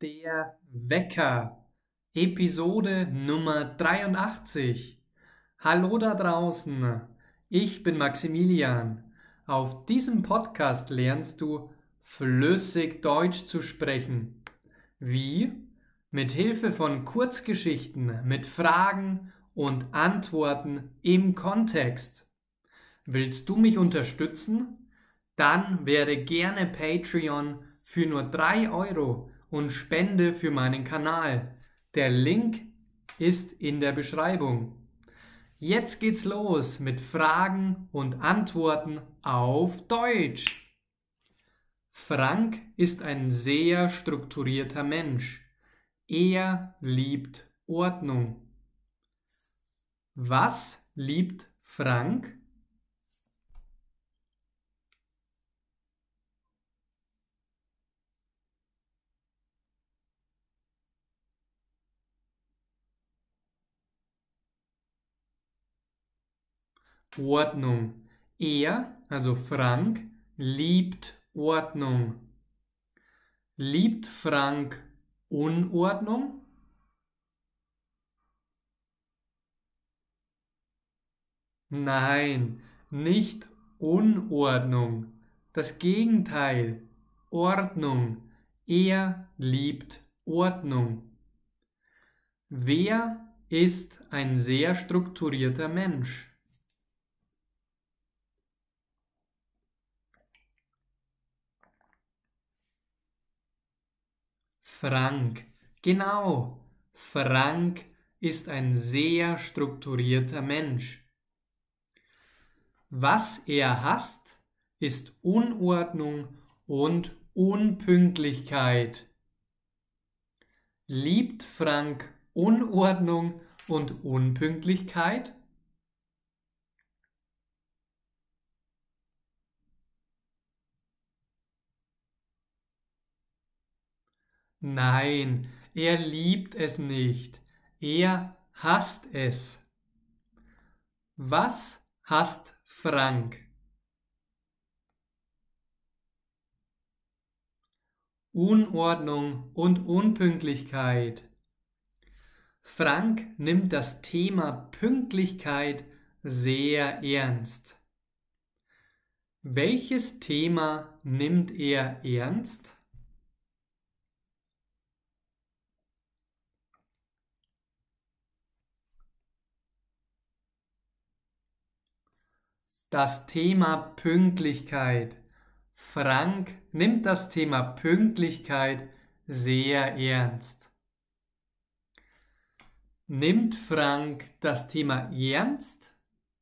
Der Wecker, Episode Nummer 83. Hallo da draußen, ich bin Maximilian. Auf diesem Podcast lernst du flüssig Deutsch zu sprechen. Wie? Mit Hilfe von Kurzgeschichten mit Fragen und Antworten im Kontext. Willst du mich unterstützen? Dann werde gerne Patreon für nur 3 Euro und spende für meinen Kanal. Der Link ist in der Beschreibung. Jetzt geht's los mit Fragen und Antworten auf Deutsch. Frank ist ein sehr strukturierter Mensch. Er liebt Ordnung. Was liebt Frank? Ordnung. Er, also Frank, liebt Ordnung. Liebt Frank Unordnung? Nein, nicht Unordnung. Das Gegenteil. Ordnung. Er liebt Ordnung. Wer ist ein sehr strukturierter Mensch? Frank. Genau. Frank ist ein sehr strukturierter Mensch. Was er hasst, ist Unordnung und Unpünktlichkeit. Liebt Frank Unordnung und Unpünktlichkeit? Nein, er liebt es nicht. Er hasst es. Was hasst Frank? Unordnung und Unpünktlichkeit. Frank nimmt das Thema Pünktlichkeit sehr ernst. Welches Thema nimmt er ernst? Das Thema Pünktlichkeit. Frank nimmt das Thema Pünktlichkeit sehr ernst. Nimmt Frank das Thema ernst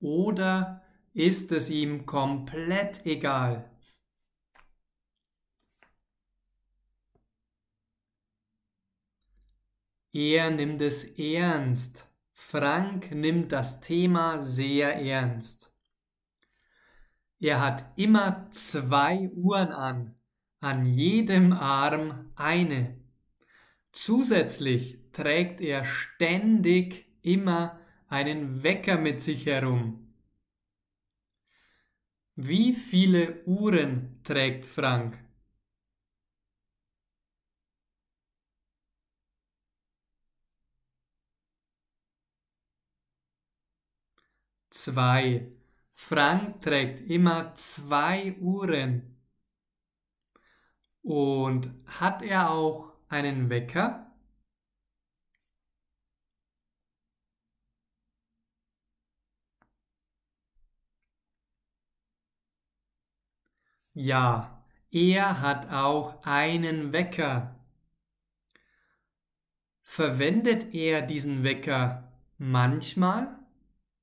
oder ist es ihm komplett egal? Er nimmt es ernst. Frank nimmt das Thema sehr ernst. Er hat immer zwei Uhren an, an jedem Arm eine. Zusätzlich trägt er ständig immer einen Wecker mit sich herum. Wie viele Uhren trägt Frank? Zwei. Frank trägt immer zwei Uhren. Und hat er auch einen Wecker? Ja, er hat auch einen Wecker. Verwendet er diesen Wecker manchmal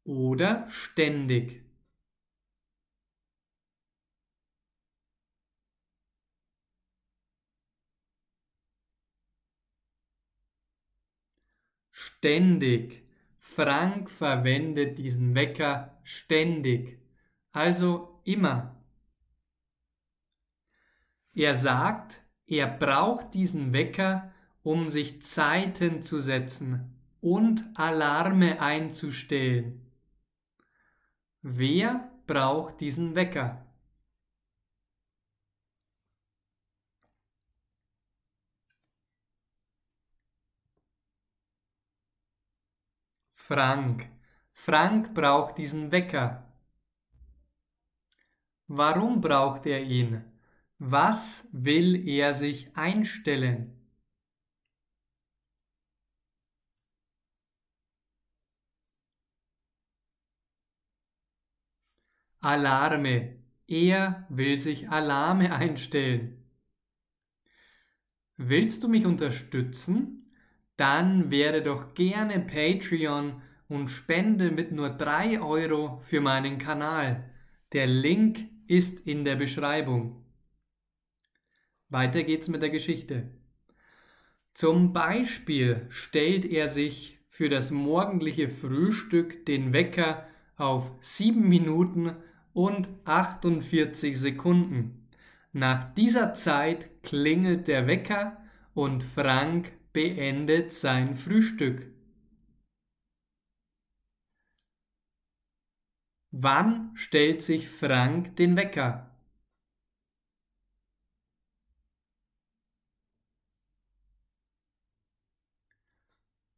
oder ständig? Ständig. Frank verwendet diesen Wecker ständig, also immer. Er sagt, er braucht diesen Wecker, um sich Zeiten zu setzen und Alarme einzustellen. Wer braucht diesen Wecker? Frank. Frank braucht diesen Wecker. Warum braucht er ihn? Was will er sich einstellen? Alarme. Er will sich Alarme einstellen. Willst du mich unterstützen? Dann werde doch gerne Patreon und spende mit nur 3 Euro für meinen Kanal. Der Link ist in der Beschreibung. Weiter geht's mit der Geschichte. Zum Beispiel stellt er sich für das morgendliche Frühstück den Wecker auf 7 Minuten und 48 Sekunden. Nach dieser Zeit klingelt der Wecker und Frank beendet sein Frühstück. Wann stellt sich Frank den Wecker?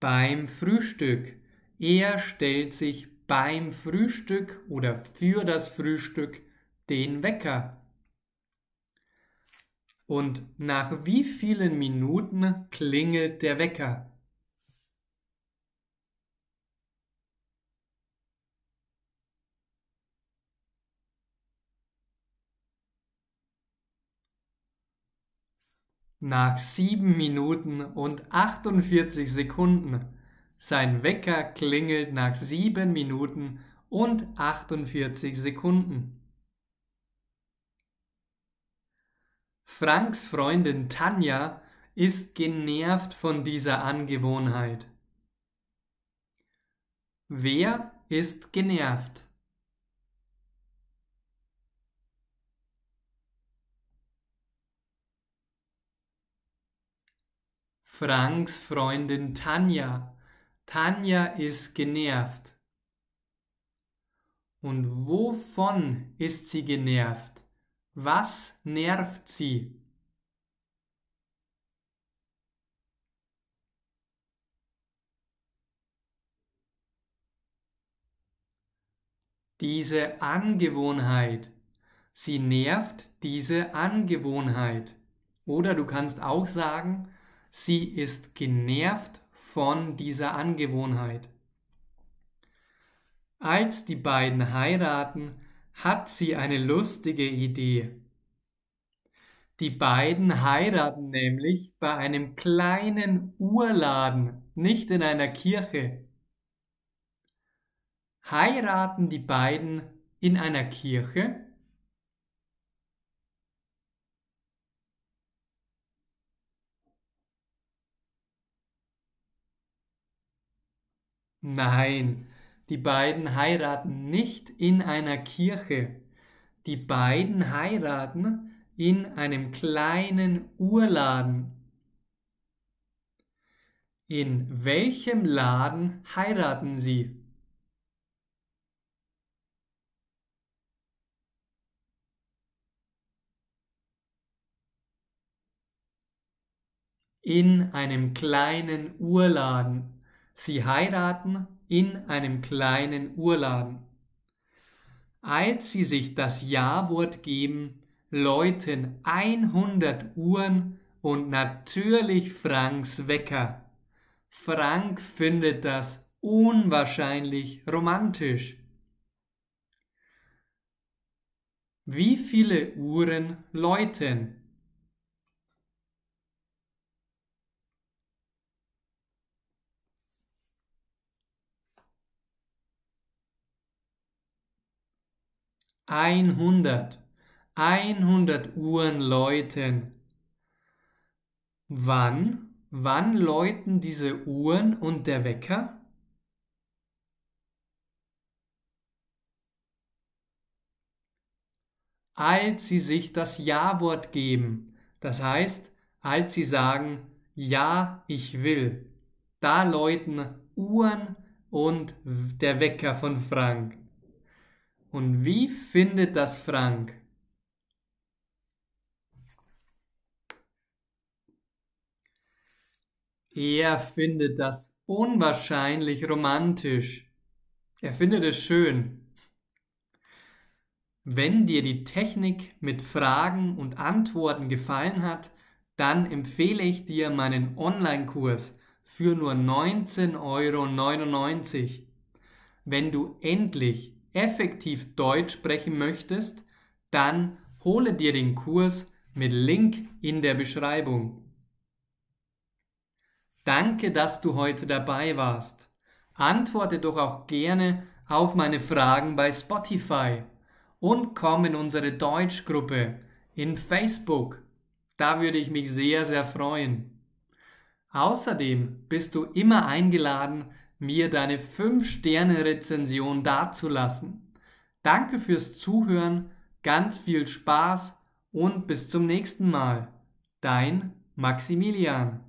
Beim Frühstück. Er stellt sich beim Frühstück oder für das Frühstück den Wecker. Und nach wie vielen Minuten klingelt der Wecker? Nach sieben Minuten und 48 Sekunden sein Wecker klingelt nach 7 Minuten und 48 Sekunden. Franks Freundin Tanja ist genervt von dieser Angewohnheit. Wer ist genervt? Franks Freundin Tanja Tanja ist genervt. Und wovon ist sie genervt? Was nervt sie? Diese Angewohnheit. Sie nervt diese Angewohnheit. Oder du kannst auch sagen, sie ist genervt von dieser Angewohnheit. Als die beiden heiraten, hat sie eine lustige Idee. Die beiden heiraten nämlich bei einem kleinen Uhrladen, nicht in einer Kirche. Heiraten die beiden in einer Kirche? Nein, die beiden heiraten nicht in einer Kirche. Die beiden heiraten in einem kleinen Uhrladen. In welchem Laden heiraten sie? In einem kleinen Uhrladen. Sie heiraten in einem kleinen Uhrladen. Als sie sich das Ja-Wort geben, läuten 100 Uhren und natürlich Franks Wecker. Frank findet das unwahrscheinlich romantisch. Wie viele Uhren läuten? 100. 100 Uhren läuten. Wann? Wann läuten diese Uhren und der Wecker? Als sie sich das Ja-Wort geben, das heißt, als sie sagen, ja, ich will, da läuten Uhren und der Wecker von Frank. Und wie findet das Frank? Er findet das unwahrscheinlich romantisch. Er findet es schön. Wenn dir die Technik mit Fragen und Antworten gefallen hat, dann empfehle ich dir meinen Online-Kurs für nur 19,99 Euro. Wenn du endlich effektiv Deutsch sprechen möchtest, dann hole dir den Kurs mit Link in der Beschreibung. Danke, dass du heute dabei warst. Antworte doch auch gerne auf meine Fragen bei Spotify und komm in unsere Deutschgruppe in Facebook. Da würde ich mich sehr, sehr freuen. Außerdem bist du immer eingeladen, mir deine 5-Sterne-Rezension dazulassen. Danke fürs Zuhören, ganz viel Spaß und bis zum nächsten Mal. Dein Maximilian.